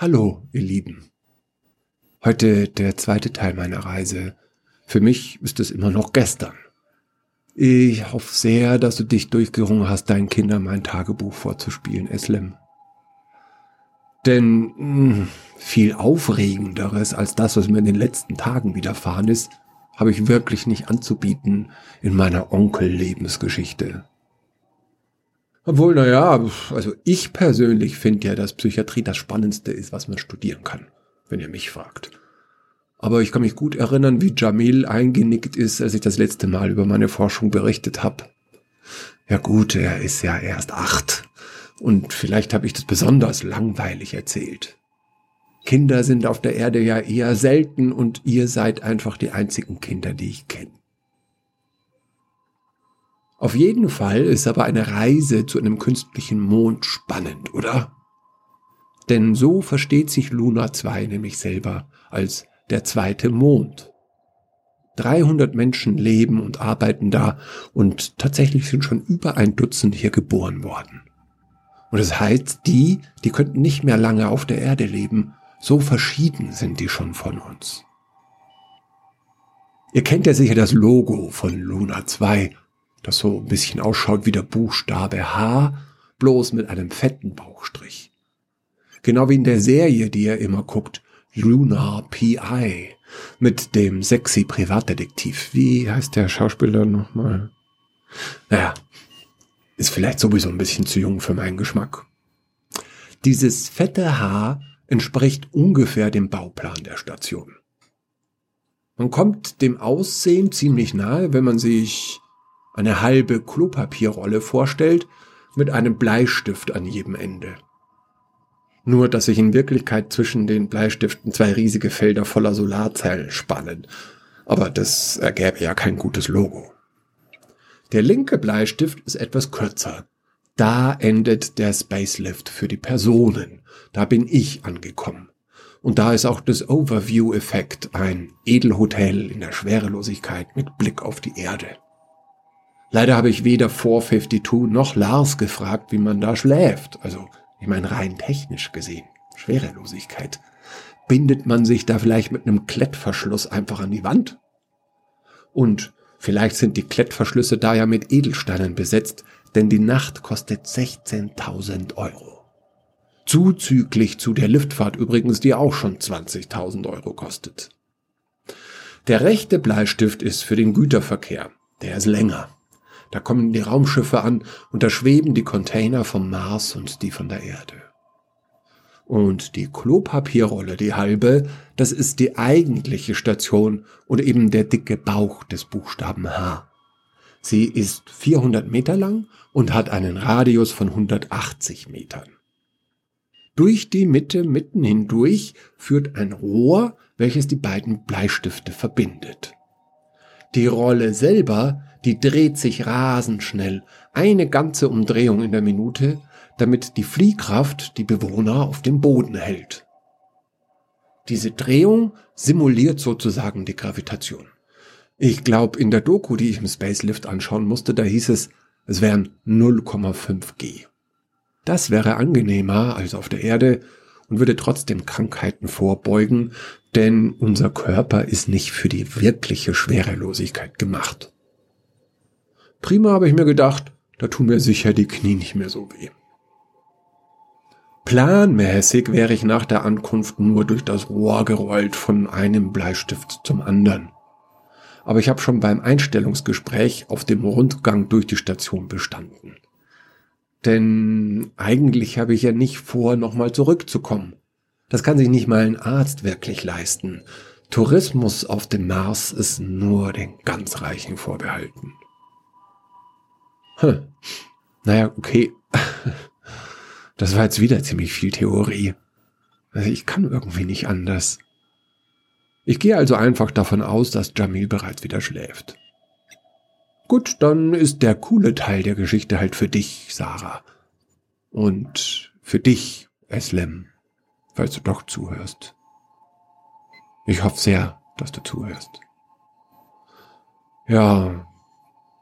Hallo, ihr Lieben. Heute der zweite Teil meiner Reise. Für mich ist es immer noch gestern. Ich hoffe sehr, dass du dich durchgerungen hast, deinen Kindern mein Tagebuch vorzuspielen, Eslem. Denn mh, hm, viel Aufregenderes als das, was mir in den letzten Tagen widerfahren ist, habe ich wirklich nicht anzubieten in meiner Onkel-Lebensgeschichte. Obwohl, naja, also ich persönlich finde ja, dass Psychiatrie das Spannendste ist, was man studieren kann, wenn ihr mich fragt. Aber ich kann mich gut erinnern, wie Jamil eingenickt ist, als ich das letzte Mal über meine Forschung berichtet habe. Ja gut, er ist ja erst acht. Und vielleicht habe ich das besonders langweilig erzählt. Kinder sind auf der Erde ja eher selten und ihr seid einfach die einzigen Kinder, die ich kenne. Auf jeden Fall ist aber eine Reise zu einem künstlichen Mond spannend, oder? Denn so versteht sich Luna 2 nämlich selber als der zweite Mond. 300 Menschen leben und arbeiten da und tatsächlich sind schon über ein Dutzend hier geboren worden. Und das heißt, die, die könnten nicht mehr lange auf der Erde leben, so verschieden sind die schon von uns. Ihr kennt ja sicher das Logo von Luna 2 das so ein bisschen ausschaut wie der Buchstabe H, bloß mit einem fetten Bauchstrich. Genau wie in der Serie, die ihr immer guckt, Lunar PI, mit dem sexy Privatdetektiv. Wie heißt der Schauspieler nochmal? Naja, ist vielleicht sowieso ein bisschen zu jung für meinen Geschmack. Dieses fette H entspricht ungefähr dem Bauplan der Station. Man kommt dem Aussehen ziemlich nahe, wenn man sich eine halbe Klopapierrolle vorstellt, mit einem Bleistift an jedem Ende. Nur, dass sich in Wirklichkeit zwischen den Bleistiften zwei riesige Felder voller Solarzellen spannen. Aber das ergäbe ja kein gutes Logo. Der linke Bleistift ist etwas kürzer. Da endet der Spacelift für die Personen. Da bin ich angekommen. Und da ist auch das Overview-Effekt ein Edelhotel in der Schwerelosigkeit mit Blick auf die Erde. Leider habe ich weder 452 noch Lars gefragt, wie man da schläft. Also, ich meine rein technisch gesehen. Schwerelosigkeit. Bindet man sich da vielleicht mit einem Klettverschluss einfach an die Wand? Und vielleicht sind die Klettverschlüsse da ja mit Edelsteinen besetzt, denn die Nacht kostet 16.000 Euro. Zuzüglich zu der Liftfahrt übrigens, die auch schon 20.000 Euro kostet. Der rechte Bleistift ist für den Güterverkehr. Der ist länger. Da kommen die Raumschiffe an und da schweben die Container vom Mars und die von der Erde. Und die Klopapierrolle, die halbe, das ist die eigentliche Station und eben der dicke Bauch des Buchstaben H. Sie ist 400 Meter lang und hat einen Radius von 180 Metern. Durch die Mitte mitten hindurch führt ein Rohr, welches die beiden Bleistifte verbindet. Die Rolle selber die dreht sich rasend schnell, eine ganze Umdrehung in der Minute, damit die Fliehkraft die Bewohner auf dem Boden hält. Diese Drehung simuliert sozusagen die Gravitation. Ich glaube, in der Doku, die ich im Spacelift anschauen musste, da hieß es, es wären 0,5 G. Das wäre angenehmer als auf der Erde und würde trotzdem Krankheiten vorbeugen, denn unser Körper ist nicht für die wirkliche Schwerelosigkeit gemacht. Prima habe ich mir gedacht, da tun mir sicher die Knie nicht mehr so weh. Planmäßig wäre ich nach der Ankunft nur durch das Rohr gerollt von einem Bleistift zum anderen. Aber ich habe schon beim Einstellungsgespräch auf dem Rundgang durch die Station bestanden. Denn eigentlich habe ich ja nicht vor, nochmal zurückzukommen. Das kann sich nicht mal ein Arzt wirklich leisten. Tourismus auf dem Mars ist nur den ganz Reichen vorbehalten. Hm. Naja, okay. Das war jetzt wieder ziemlich viel Theorie. Also ich kann irgendwie nicht anders. Ich gehe also einfach davon aus, dass Jamil bereits wieder schläft. Gut, dann ist der coole Teil der Geschichte halt für dich, Sarah. Und für dich, Eslem, falls du doch zuhörst. Ich hoffe sehr, dass du zuhörst. Ja,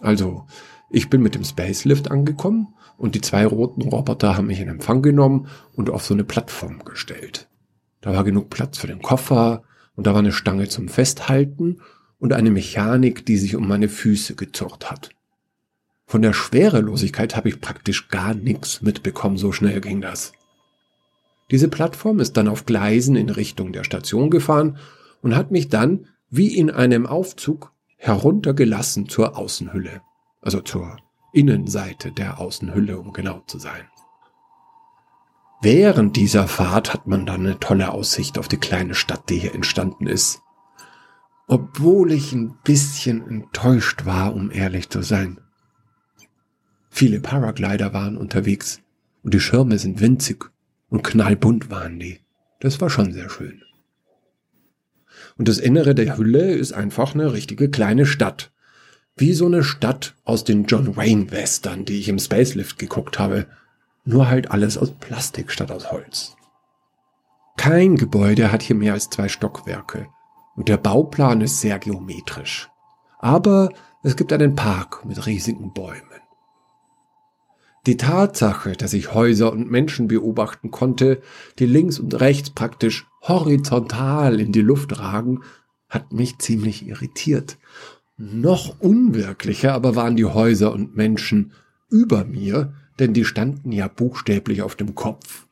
also, ich bin mit dem Spacelift angekommen und die zwei roten Roboter haben mich in Empfang genommen und auf so eine Plattform gestellt. Da war genug Platz für den Koffer und da war eine Stange zum Festhalten und eine Mechanik, die sich um meine Füße gezurrt hat. Von der Schwerelosigkeit habe ich praktisch gar nichts mitbekommen, so schnell ging das. Diese Plattform ist dann auf Gleisen in Richtung der Station gefahren und hat mich dann, wie in einem Aufzug, heruntergelassen zur Außenhülle, also zur Innenseite der Außenhülle, um genau zu sein. Während dieser Fahrt hat man dann eine tolle Aussicht auf die kleine Stadt, die hier entstanden ist. Obwohl ich ein bisschen enttäuscht war, um ehrlich zu sein. Viele Paraglider waren unterwegs und die Schirme sind winzig und knallbunt waren die. Das war schon sehr schön. Und das Innere der Hülle ist einfach eine richtige kleine Stadt. Wie so eine Stadt aus den John Wayne Western, die ich im Spacelift geguckt habe. Nur halt alles aus Plastik statt aus Holz. Kein Gebäude hat hier mehr als zwei Stockwerke. Und der Bauplan ist sehr geometrisch. Aber es gibt einen Park mit riesigen Bäumen. Die Tatsache, dass ich Häuser und Menschen beobachten konnte, die links und rechts praktisch horizontal in die Luft ragen, hat mich ziemlich irritiert. Noch unwirklicher aber waren die Häuser und Menschen über mir, denn die standen ja buchstäblich auf dem Kopf.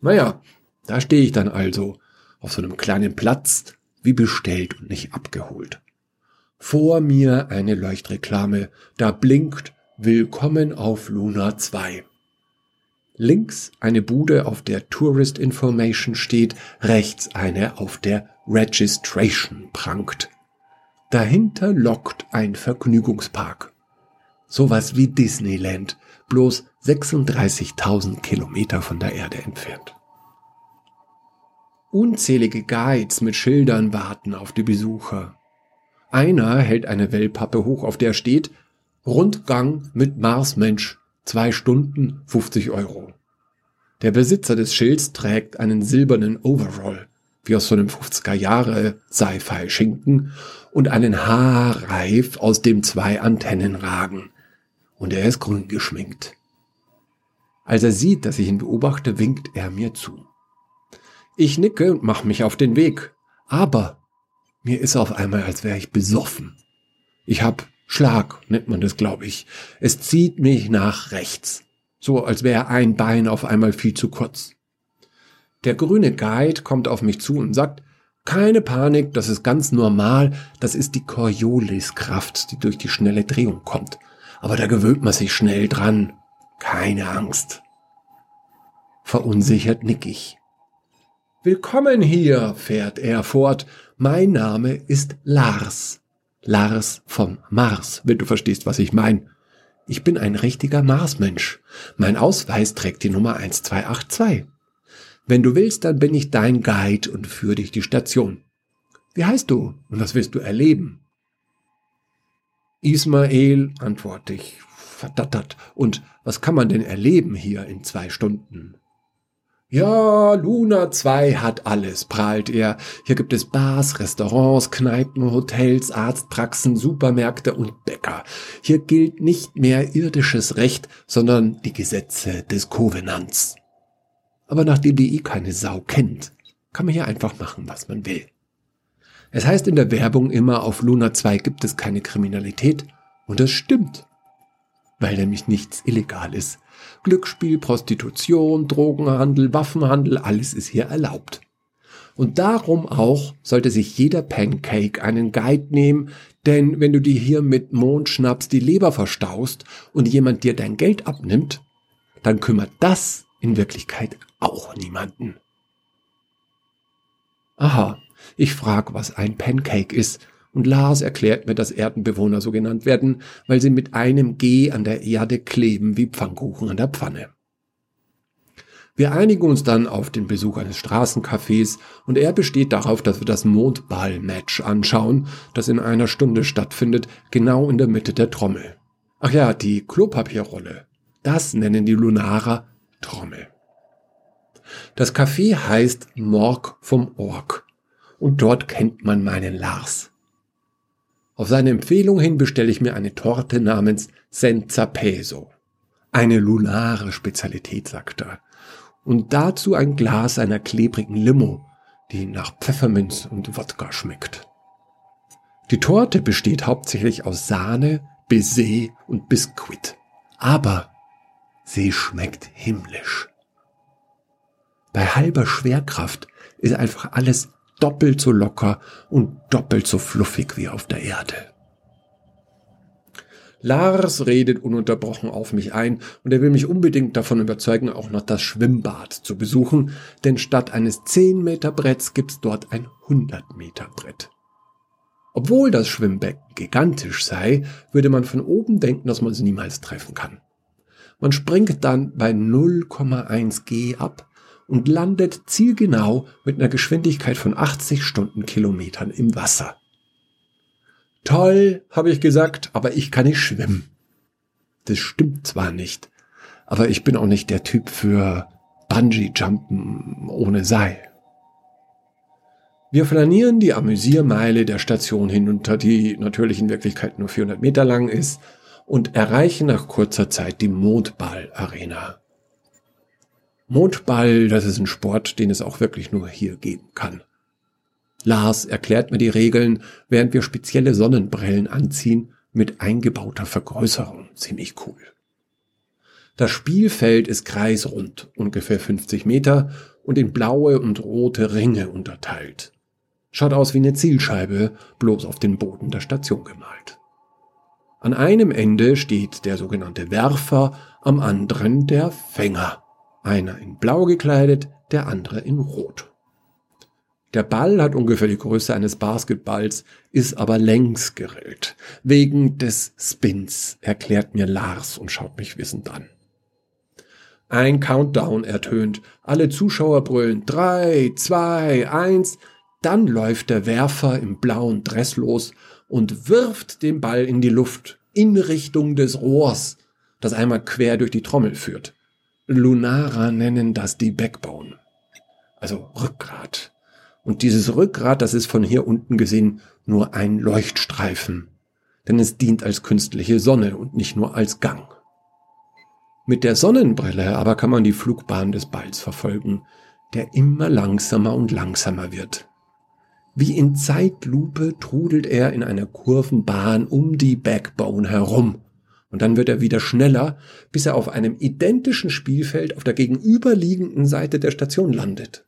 Naja, da stehe ich dann also, auf so einem kleinen Platz, wie bestellt und nicht abgeholt. Vor mir eine Leuchtreklame, da blinkt Willkommen auf Luna 2. Links eine Bude, auf der Tourist Information steht, rechts eine, auf der Registration prangt. Dahinter lockt ein Vergnügungspark. Sowas wie Disneyland, bloß 36.000 Kilometer von der Erde entfernt. Unzählige Guides mit Schildern warten auf die Besucher. Einer hält eine Wellpappe hoch, auf der steht Rundgang mit Marsmensch, zwei Stunden 50 Euro. Der Besitzer des Schilds trägt einen silbernen Overall, wie aus so einem 50er Jahre Sci-Fi Schinken und einen Haarreif, aus dem zwei Antennen ragen. Und er ist grün geschminkt. Als er sieht, dass ich ihn beobachte, winkt er mir zu. Ich nicke und mache mich auf den Weg. Aber mir ist auf einmal, als wäre ich besoffen. Ich hab Schlag nennt man das, glaube ich. Es zieht mich nach rechts. So als wäre ein Bein auf einmal viel zu kurz. Der grüne Guide kommt auf mich zu und sagt, keine Panik, das ist ganz normal, das ist die Corioliskraft, die durch die schnelle Drehung kommt. Aber da gewöhnt man sich schnell dran. Keine Angst. Verunsichert nick ich. Willkommen hier, fährt er fort. Mein Name ist Lars. Lars vom Mars, wenn du verstehst, was ich meine. Ich bin ein richtiger Marsmensch. Mein Ausweis trägt die Nummer 1282. Wenn du willst, dann bin ich dein Guide und führe dich die Station. Wie heißt du und was willst du erleben? Ismael, antworte ich, verdattert. Und was kann man denn erleben hier in zwei Stunden? Ja, Luna 2 hat alles, prahlt er. Hier gibt es Bars, Restaurants, Kneipen, Hotels, Arztpraxen, Supermärkte und Bäcker. Hier gilt nicht mehr irdisches Recht, sondern die Gesetze des Kovenants. Aber nachdem die eh keine Sau kennt, kann man hier einfach machen, was man will. Es heißt in der Werbung immer, auf Luna 2 gibt es keine Kriminalität, und das stimmt, weil nämlich nichts illegal ist. Glücksspiel, Prostitution, Drogenhandel, Waffenhandel, alles ist hier erlaubt. Und darum auch sollte sich jeder Pancake einen Guide nehmen, denn wenn du dir hier mit Mondschnaps die Leber verstaust und jemand dir dein Geld abnimmt, dann kümmert das in Wirklichkeit auch niemanden. Aha, ich frag, was ein Pancake ist, und Lars erklärt mir, dass Erdenbewohner so genannt werden, weil sie mit einem G an der Erde kleben wie Pfannkuchen an der Pfanne. Wir einigen uns dann auf den Besuch eines Straßencafés und er besteht darauf, dass wir das Mondball-Match anschauen, das in einer Stunde stattfindet, genau in der Mitte der Trommel. Ach ja, die Klopapierrolle. Das nennen die Lunarer Trommel. Das Café heißt Morg vom Ork und dort kennt man meinen Lars. Auf seine Empfehlung hin bestelle ich mir eine Torte namens Senza Peso. Eine lunare Spezialität, sagt er. und dazu ein Glas einer klebrigen Limo, die nach Pfefferminz und Wodka schmeckt. Die Torte besteht hauptsächlich aus Sahne, Baiser und Biskuit. Aber sie schmeckt himmlisch. Bei halber Schwerkraft ist einfach alles doppelt so locker und doppelt so fluffig wie auf der Erde. Lars redet ununterbrochen auf mich ein und er will mich unbedingt davon überzeugen, auch noch das Schwimmbad zu besuchen, denn statt eines 10 Meter Bretts gibt's dort ein 100 Meter Brett. Obwohl das Schwimmbecken gigantisch sei, würde man von oben denken, dass man es niemals treffen kann. Man springt dann bei 0,1 G ab und landet zielgenau mit einer Geschwindigkeit von 80 Stundenkilometern im Wasser. Toll, habe ich gesagt, aber ich kann nicht schwimmen. Das stimmt zwar nicht, aber ich bin auch nicht der Typ für Bungee-Jumpen ohne Seil. Wir flanieren die Amüsiermeile der Station hinunter, die natürlich in Wirklichkeit nur 400 Meter lang ist, und erreichen nach kurzer Zeit die Mondball-Arena. Mondball, das ist ein Sport, den es auch wirklich nur hier geben kann. Lars erklärt mir die Regeln, während wir spezielle Sonnenbrillen anziehen mit eingebauter Vergrößerung. Ziemlich cool. Das Spielfeld ist kreisrund, ungefähr 50 Meter und in blaue und rote Ringe unterteilt. Schaut aus wie eine Zielscheibe, bloß auf den Boden der Station gemalt. An einem Ende steht der sogenannte Werfer, am anderen der Fänger. Einer in blau gekleidet, der andere in rot. Der Ball hat ungefähr die Größe eines Basketballs, ist aber längs gerillt. Wegen des Spins, erklärt mir Lars und schaut mich wissend an. Ein Countdown ertönt. Alle Zuschauer brüllen drei, zwei, eins. Dann läuft der Werfer im blauen Dress los und wirft den Ball in die Luft, in Richtung des Rohrs, das einmal quer durch die Trommel führt. Lunara nennen das die Backbone. Also Rückgrat. Und dieses Rückgrat, das ist von hier unten gesehen nur ein Leuchtstreifen, denn es dient als künstliche Sonne und nicht nur als Gang. Mit der Sonnenbrille aber kann man die Flugbahn des Balls verfolgen, der immer langsamer und langsamer wird. Wie in Zeitlupe trudelt er in einer Kurvenbahn um die Backbone herum. Und dann wird er wieder schneller, bis er auf einem identischen Spielfeld auf der gegenüberliegenden Seite der Station landet.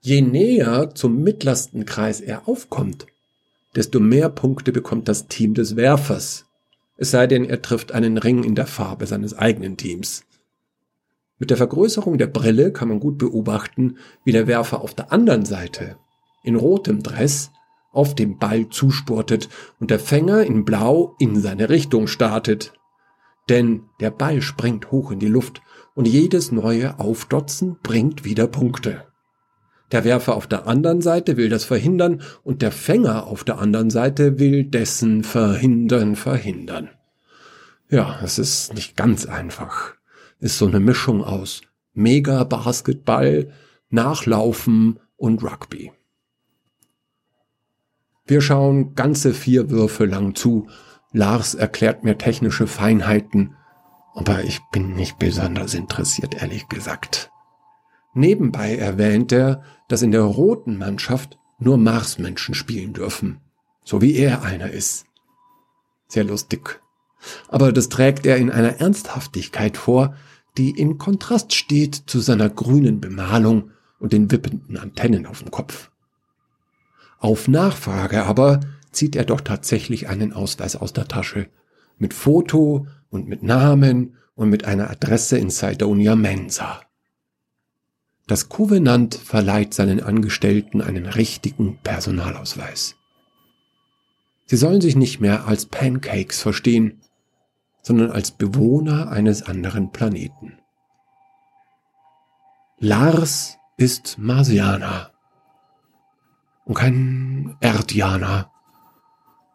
Je näher zum mittlersten Kreis er aufkommt, desto mehr Punkte bekommt das Team des Werfers. Es sei denn, er trifft einen Ring in der Farbe seines eigenen Teams. Mit der Vergrößerung der Brille kann man gut beobachten, wie der Werfer auf der anderen Seite, in rotem Dress, auf dem Ball zusportet und der Fänger in Blau in seine Richtung startet. Denn der Ball springt hoch in die Luft und jedes neue Aufdotzen bringt wieder Punkte. Der Werfer auf der anderen Seite will das verhindern und der Fänger auf der anderen Seite will dessen verhindern, verhindern. Ja, es ist nicht ganz einfach. Ist so eine Mischung aus Mega Basketball, Nachlaufen und Rugby. Wir schauen ganze vier Würfe lang zu. Lars erklärt mir technische Feinheiten, aber ich bin nicht besonders interessiert, ehrlich gesagt. Nebenbei erwähnt er, dass in der roten Mannschaft nur Marsmenschen spielen dürfen, so wie er einer ist. Sehr lustig. Aber das trägt er in einer Ernsthaftigkeit vor, die in Kontrast steht zu seiner grünen Bemalung und den wippenden Antennen auf dem Kopf. Auf Nachfrage aber zieht er doch tatsächlich einen Ausweis aus der Tasche, mit Foto und mit Namen und mit einer Adresse in Cydonia Mensa. Das Covenant verleiht seinen Angestellten einen richtigen Personalausweis. Sie sollen sich nicht mehr als Pancakes verstehen, sondern als Bewohner eines anderen Planeten. Lars ist Marsianer und kein Erdianer.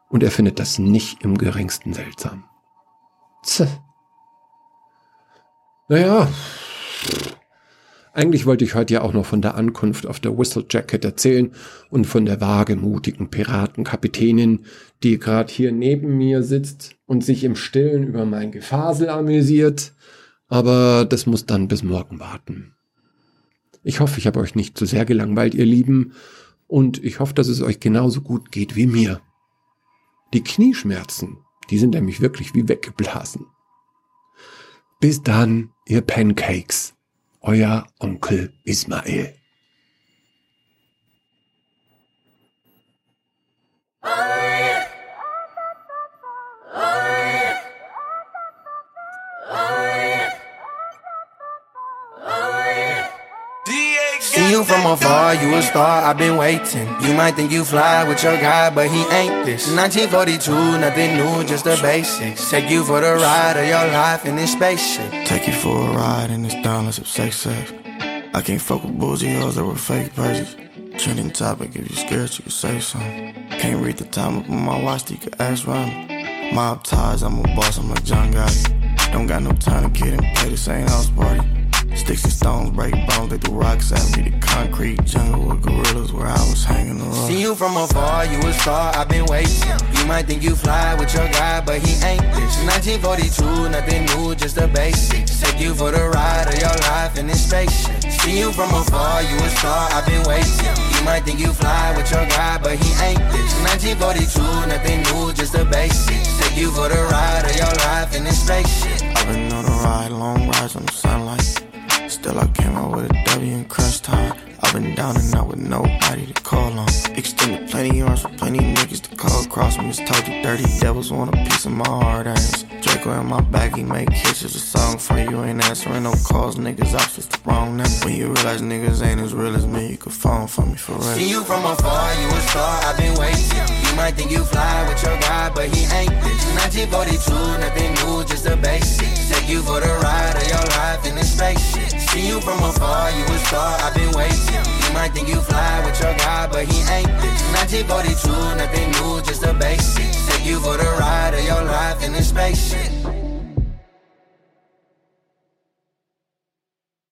Und er findet das nicht im geringsten seltsam. Tch. Naja, eigentlich wollte ich heute ja auch noch von der Ankunft auf der Whistle Jacket erzählen und von der wagemutigen Piratenkapitänin, die gerade hier neben mir sitzt und sich im Stillen über mein Gefasel amüsiert. Aber das muss dann bis morgen warten. Ich hoffe, ich habe euch nicht zu sehr gelangweilt, ihr Lieben, und ich hoffe, dass es euch genauso gut geht wie mir. Die Knieschmerzen, die sind nämlich wirklich wie weggeblasen. Bis dann, ihr Pancakes. Euer Onkel Ismael. You from afar, you a star, I've been waiting. You might think you fly with your guy, but he ain't this. 1942, nothing new, just the basics. Take you for the ride of your life in this spaceship. Take you for a ride in this downless of sex sex. I can't fuck with bougie hoes that were fake purses. Trending topic, if you scared, you can say something. Can't read the time up on my watch, you can ask around me. Mob ties, I'm a boss, I'm a young guy. Don't got no time to get and play the same house party. Sticks and stones break bones, they threw rocks at me. The concrete jungle with gorillas where I was hanging around. See you from afar, you a star, I've been waiting. You might think you fly with your guy, but he ain't this. 1942, nothing new, just the basics. Take you for the ride of your life in this spaceship. See you from afar, you a star, I've been waiting. You might think you fly with your guy, but he ain't this. 1942, nothing new, just the basics. Take you for the ride of your life in this spaceship. I've been on a ride, long rides on the sunlight. Still I came out with a W and crunch time. I've been down and out with nobody to call on. Extended plenty arms for plenty niggas to call across me. Just told you dirty devils want a piece of my hard ass. Draco in my bag, he make kisses. A song for you, ain't answering no calls. Niggas just the wrong number. When you realize niggas ain't as real as me, you can phone for me for real. See you from afar, you a star, I've been waiting. You might think you fly with your guy, but he ain't this. 1942, nothing new, just the basics. Take you for the ride of your life in this spaceship. See you from afar, you a star, I've been waiting. You might think you fly with your guy, but he ain't this. 1942, nothing new, just the basics. Take you for the ride of your life